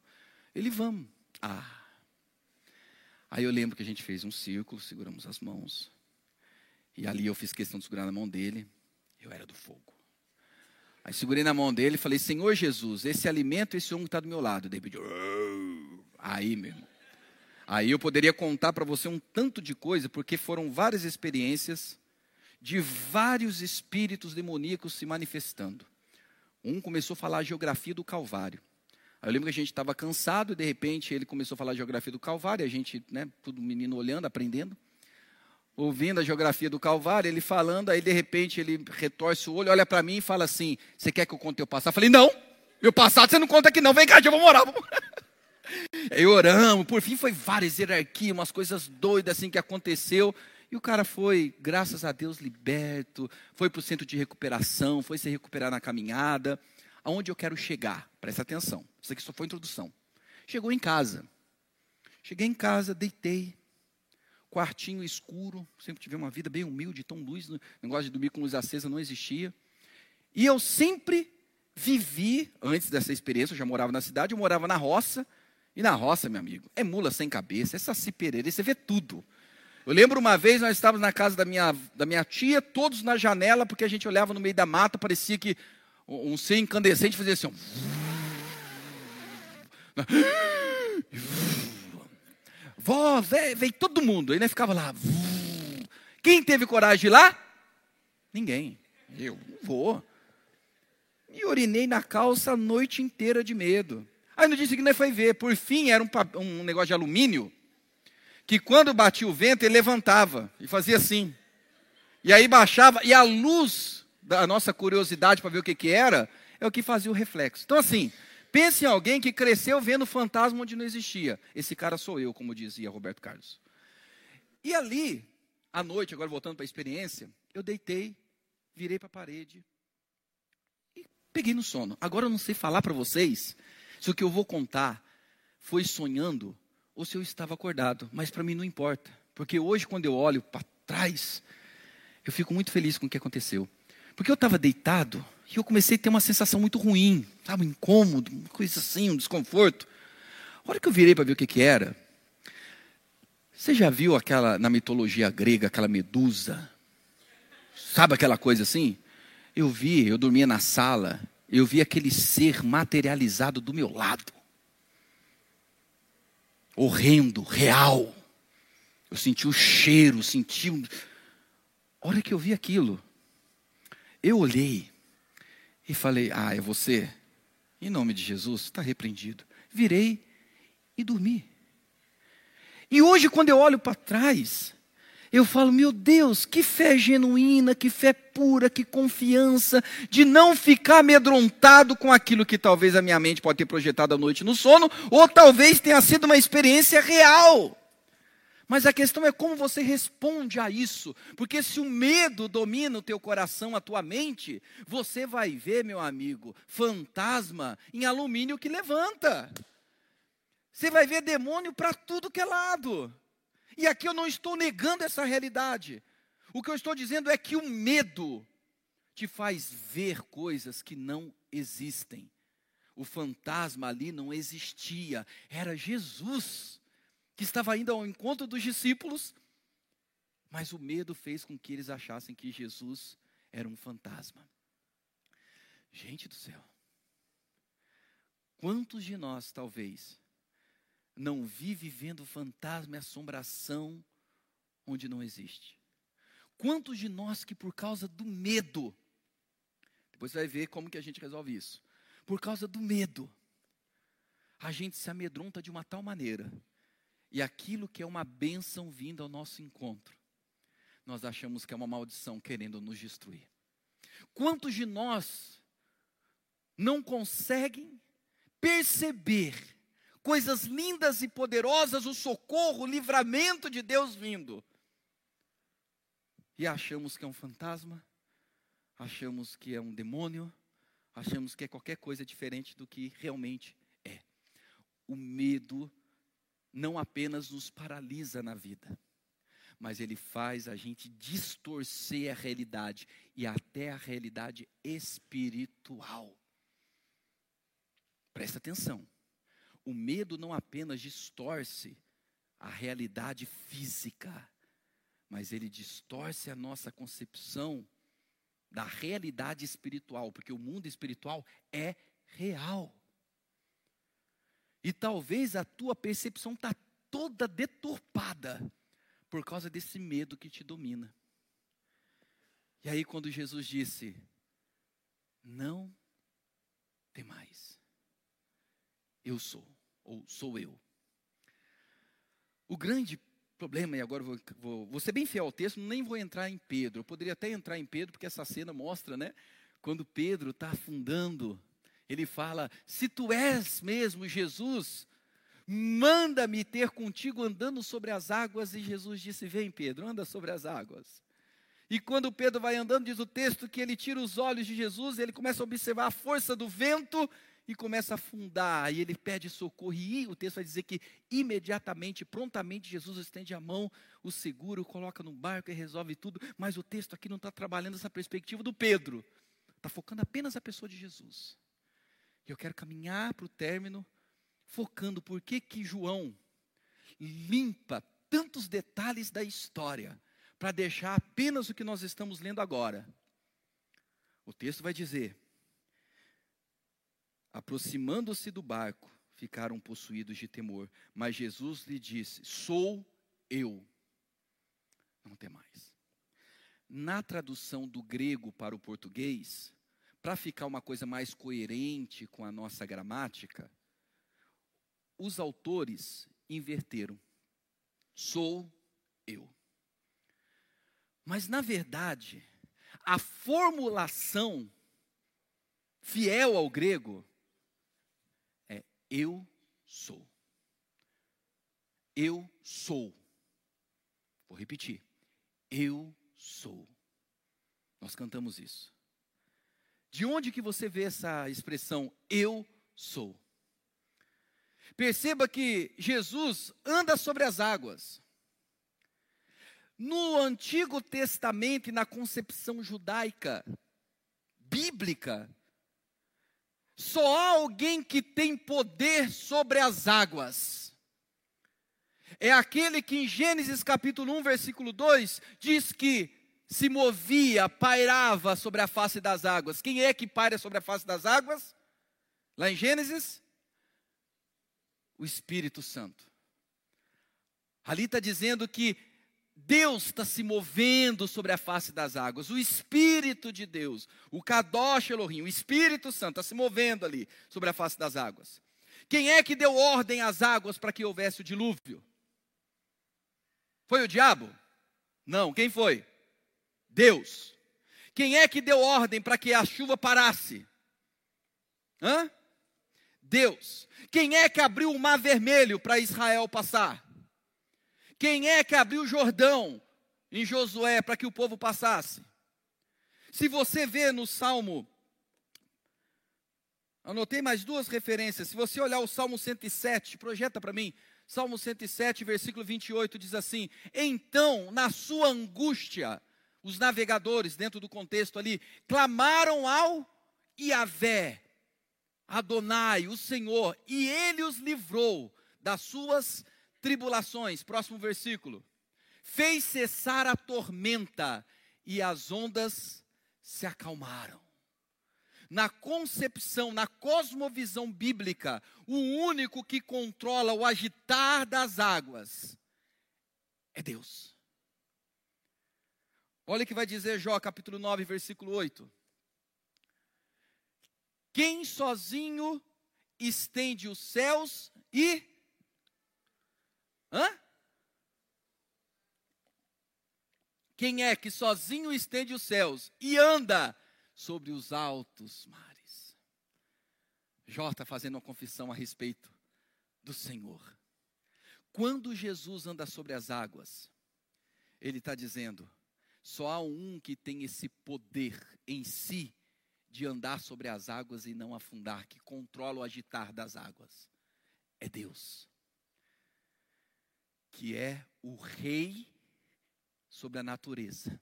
Ele, vamos. Ah. Aí eu lembro que a gente fez um círculo, seguramos as mãos. E ali eu fiz questão de segurar na mão dele. Eu era do fogo. Aí segurei na mão dele e falei, Senhor Jesus, esse alimento, esse homem está do meu lado. David, aí mesmo. Aí eu poderia contar para você um tanto de coisa, porque foram várias experiências de vários espíritos demoníacos se manifestando. Um começou a falar a geografia do Calvário. Eu lembro que a gente estava cansado e de repente ele começou a falar a geografia do Calvário, a gente, né, tudo menino olhando, aprendendo. Ouvindo a geografia do Calvário, ele falando, aí de repente ele retorce o olho, olha para mim e fala assim: Você quer que eu conte o passado? Eu falei: Não, meu passado você não conta aqui não, vem cá, eu vou morar. Aí oramos, por fim foi várias hierarquias, umas coisas doidas assim que aconteceu. E o cara foi, graças a Deus, liberto, foi para o centro de recuperação, foi se recuperar na caminhada. Aonde eu quero chegar? Presta atenção, isso aqui só foi introdução. Chegou em casa. Cheguei em casa, deitei, quartinho escuro, sempre tive uma vida bem humilde, tão luz, negócio de dormir com luz acesa não existia. E eu sempre vivi, antes dessa experiência, eu já morava na cidade, eu morava na roça, e na roça, meu amigo, é mula sem cabeça, é saci pereira, você vê tudo. Eu lembro uma vez, nós estávamos na casa da minha, da minha tia, todos na janela, porque a gente olhava no meio da mata, parecia que um ser incandescente fazia assim. Vó, veio todo mundo. Aí nós ficava lá. Quem teve coragem de ir lá? Ninguém. Eu não vou. e urinei na calça a noite inteira de medo. Aí no dia seguinte foi ver. Por fim, era um, um negócio de alumínio, que quando batia o vento, ele levantava e fazia assim. E aí baixava, e a luz da nossa curiosidade para ver o que, que era, é o que fazia o reflexo. Então, assim, pense em alguém que cresceu vendo fantasma onde não existia. Esse cara sou eu, como dizia Roberto Carlos. E ali, à noite, agora voltando para a experiência, eu deitei, virei para a parede e peguei no sono. Agora eu não sei falar para vocês se o que eu vou contar foi sonhando ou se eu estava acordado, mas para mim não importa, porque hoje quando eu olho para trás, eu fico muito feliz com o que aconteceu. Porque eu estava deitado e eu comecei a ter uma sensação muito ruim, sabe, um incômodo, uma coisa assim, um desconforto. A hora que eu virei para ver o que, que era, você já viu aquela, na mitologia grega, aquela medusa? Sabe aquela coisa assim? Eu vi, eu dormia na sala, eu vi aquele ser materializado do meu lado. Horrendo, real. Eu senti o cheiro, senti. A hora que eu vi aquilo, eu olhei e falei: Ah, é você? Em nome de Jesus, está repreendido. Virei e dormi. E hoje, quando eu olho para trás, eu falo, meu Deus, que fé genuína, que fé pura, que confiança, de não ficar amedrontado com aquilo que talvez a minha mente pode ter projetado à noite no sono, ou talvez tenha sido uma experiência real. Mas a questão é como você responde a isso, porque se o medo domina o teu coração, a tua mente, você vai ver, meu amigo, fantasma em alumínio que levanta. Você vai ver demônio para tudo que é lado. E aqui eu não estou negando essa realidade. O que eu estou dizendo é que o medo te faz ver coisas que não existem. O fantasma ali não existia, era Jesus que estava indo ao encontro dos discípulos, mas o medo fez com que eles achassem que Jesus era um fantasma. Gente do céu, quantos de nós, talvez, não vive vendo fantasma e assombração onde não existe. Quantos de nós que por causa do medo, depois você vai ver como que a gente resolve isso. Por causa do medo, a gente se amedronta de uma tal maneira, e aquilo que é uma bênção vindo ao nosso encontro, nós achamos que é uma maldição querendo nos destruir. Quantos de nós não conseguem perceber coisas lindas e poderosas, o socorro, o livramento de Deus vindo. E achamos que é um fantasma, achamos que é um demônio, achamos que é qualquer coisa diferente do que realmente é. O medo não apenas nos paralisa na vida, mas ele faz a gente distorcer a realidade e até a realidade espiritual. Presta atenção o medo não apenas distorce a realidade física, mas ele distorce a nossa concepção da realidade espiritual, porque o mundo espiritual é real. E talvez a tua percepção está toda deturpada por causa desse medo que te domina. E aí, quando Jesus disse: Não tem mais, eu sou ou sou eu? O grande problema, e agora vou, vou, vou, ser bem fiel ao texto, nem vou entrar em Pedro. Eu poderia até entrar em Pedro, porque essa cena mostra, né? Quando Pedro está afundando, ele fala: Se tu és mesmo Jesus, manda-me ter contigo andando sobre as águas. E Jesus disse: Vem, Pedro, anda sobre as águas. E quando Pedro vai andando, diz o texto que ele tira os olhos de Jesus, ele começa a observar a força do vento e começa a afundar, e ele pede socorro, e o texto vai dizer que imediatamente, prontamente, Jesus estende a mão, o segura, o coloca no barco e resolve tudo, mas o texto aqui não está trabalhando essa perspectiva do Pedro, está focando apenas na pessoa de Jesus. E eu quero caminhar para o término, focando por que que João limpa tantos detalhes da história, para deixar apenas o que nós estamos lendo agora. O texto vai dizer Aproximando-se do barco, ficaram possuídos de temor. Mas Jesus lhe disse: Sou eu. Não tem mais. Na tradução do grego para o português, para ficar uma coisa mais coerente com a nossa gramática, os autores inverteram. Sou eu. Mas, na verdade, a formulação fiel ao grego é eu sou. Eu sou. Vou repetir. Eu sou. Nós cantamos isso. De onde que você vê essa expressão eu sou? Perceba que Jesus anda sobre as águas. No Antigo Testamento e na concepção judaica, bíblica, só há alguém que tem poder sobre as águas. É aquele que em Gênesis capítulo 1, versículo 2, diz que se movia, pairava sobre a face das águas. Quem é que paira sobre a face das águas? Lá em Gênesis? O Espírito Santo. Ali está dizendo que Deus está se movendo sobre a face das águas, o Espírito de Deus, o Kadosh Elohim, o Espírito Santo está se movendo ali sobre a face das águas. Quem é que deu ordem às águas para que houvesse o dilúvio? Foi o diabo? Não, quem foi? Deus. Quem é que deu ordem para que a chuva parasse? Hã? Deus. Quem é que abriu o mar vermelho para Israel passar? Quem é que abriu o Jordão em Josué para que o povo passasse? Se você vê no Salmo, anotei mais duas referências. Se você olhar o Salmo 107, projeta para mim. Salmo 107, versículo 28 diz assim: Então, na sua angústia, os navegadores, dentro do contexto ali, clamaram ao Iavé, Adonai, o Senhor, e ele os livrou das suas tribulações. Próximo versículo. Fez cessar a tormenta e as ondas se acalmaram. Na concepção, na cosmovisão bíblica, o único que controla o agitar das águas é Deus. Olha o que vai dizer Jó, capítulo 9, versículo 8. Quem sozinho estende os céus e Hã? Quem é que sozinho estende os céus e anda sobre os altos mares? Jó está fazendo uma confissão a respeito do Senhor. Quando Jesus anda sobre as águas, ele está dizendo: só há um que tem esse poder em si de andar sobre as águas e não afundar, que controla o agitar das águas. É Deus que é o rei sobre a natureza.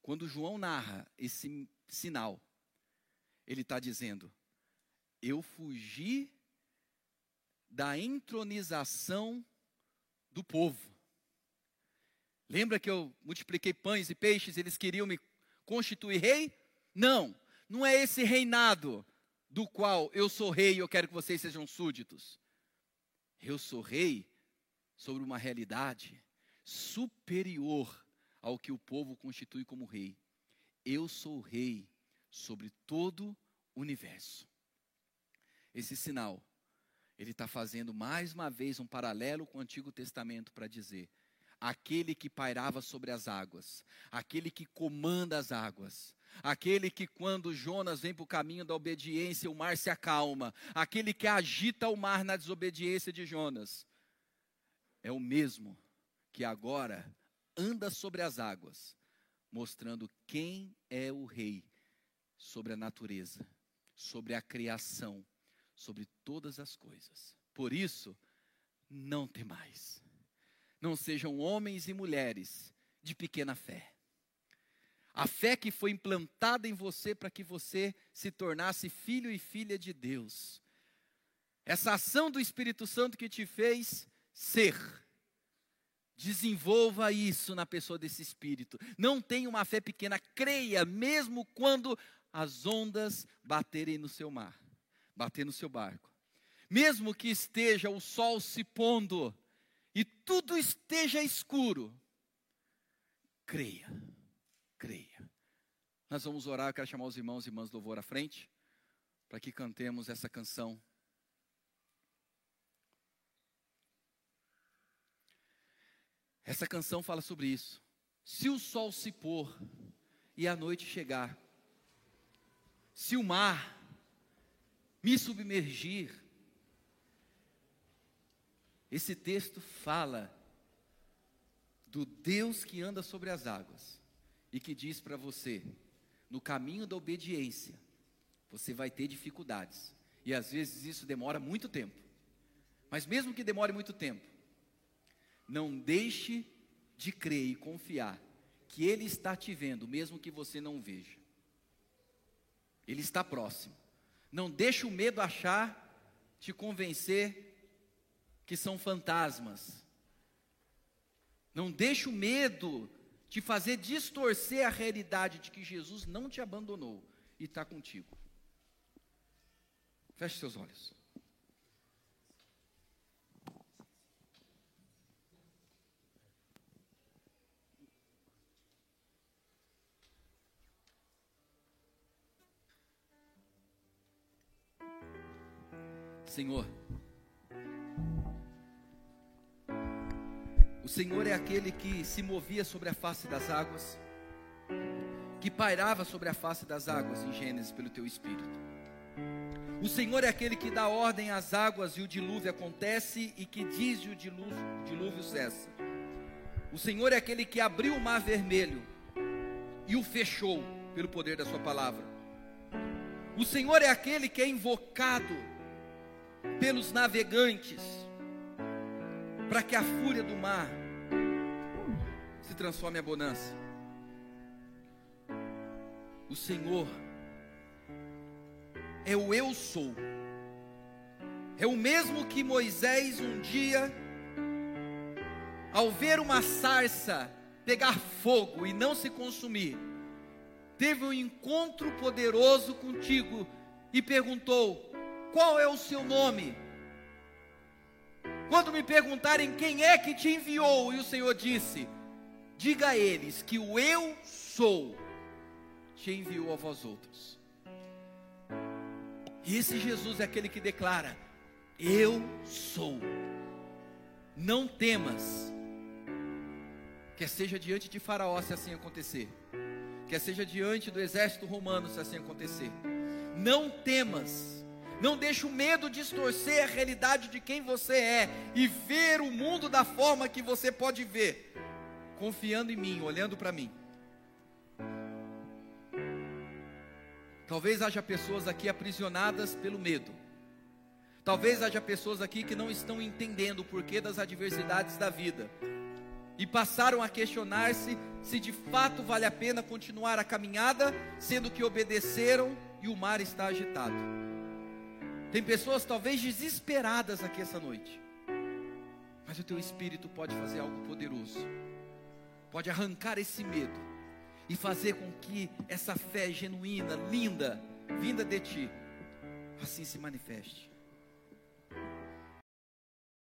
Quando João narra esse sinal, ele está dizendo: Eu fugi da entronização do povo. Lembra que eu multipliquei pães e peixes, eles queriam me constituir rei? Não, não é esse reinado do qual eu sou rei e eu quero que vocês sejam súditos. Eu sou rei sobre uma realidade superior ao que o povo constitui como rei. Eu sou rei sobre todo o universo. Esse sinal, ele está fazendo mais uma vez um paralelo com o Antigo Testamento para dizer: aquele que pairava sobre as águas, aquele que comanda as águas, aquele que, quando Jonas vem para o caminho da obediência, o mar se acalma, aquele que agita o mar na desobediência de Jonas, é o mesmo que agora anda sobre as águas, mostrando quem é o rei sobre a natureza, sobre a criação, sobre todas as coisas. Por isso, não temais. Não sejam homens e mulheres de pequena fé. A fé que foi implantada em você para que você se tornasse filho e filha de Deus. Essa ação do Espírito Santo que te fez ser. Desenvolva isso na pessoa desse espírito. Não tenha uma fé pequena, creia, mesmo quando as ondas baterem no seu mar, bater no seu barco. Mesmo que esteja o sol se pondo e tudo esteja escuro, creia, creia. Nós vamos orar, eu quero chamar os irmãos e irmãs do louvor à frente, para que cantemos essa canção. Essa canção fala sobre isso. Se o sol se pôr e a noite chegar, se o mar me submergir, esse texto fala do Deus que anda sobre as águas e que diz para você: no caminho da obediência, você vai ter dificuldades. E às vezes isso demora muito tempo. Mas mesmo que demore muito tempo, não deixe de crer e confiar que Ele está te vendo, mesmo que você não veja. Ele está próximo. Não deixe o medo achar, te convencer que são fantasmas. Não deixe o medo te fazer distorcer a realidade de que Jesus não te abandonou e está contigo. Feche seus olhos. Senhor, o Senhor é aquele que se movia sobre a face das águas, que pairava sobre a face das águas em Gênesis pelo teu espírito. O Senhor é aquele que dá ordem às águas e o dilúvio acontece e que diz e o dilúvio, dilúvio cessa. O Senhor é aquele que abriu o mar vermelho e o fechou pelo poder da sua palavra. O Senhor é aquele que é invocado pelos navegantes, para que a fúria do mar se transforme em bonança. O Senhor é o eu sou, é o mesmo que Moisés um dia, ao ver uma sarça pegar fogo e não se consumir, teve um encontro poderoso contigo e perguntou: qual é o seu nome? Quando me perguntarem quem é que te enviou, e o Senhor disse: Diga a eles que o eu sou te enviou a vós outros. E esse Jesus é aquele que declara: Eu sou. Não temas, quer seja diante de Faraó se assim acontecer, quer seja diante do exército romano se assim acontecer. Não temas não deixe o medo distorcer a realidade de quem você é e ver o mundo da forma que você pode ver, confiando em mim, olhando para mim. Talvez haja pessoas aqui aprisionadas pelo medo. Talvez haja pessoas aqui que não estão entendendo o porquê das adversidades da vida e passaram a questionar-se se de fato vale a pena continuar a caminhada, sendo que obedeceram e o mar está agitado. Tem pessoas talvez desesperadas aqui essa noite. Mas o teu espírito pode fazer algo poderoso. Pode arrancar esse medo e fazer com que essa fé genuína, linda, vinda de ti, assim se manifeste.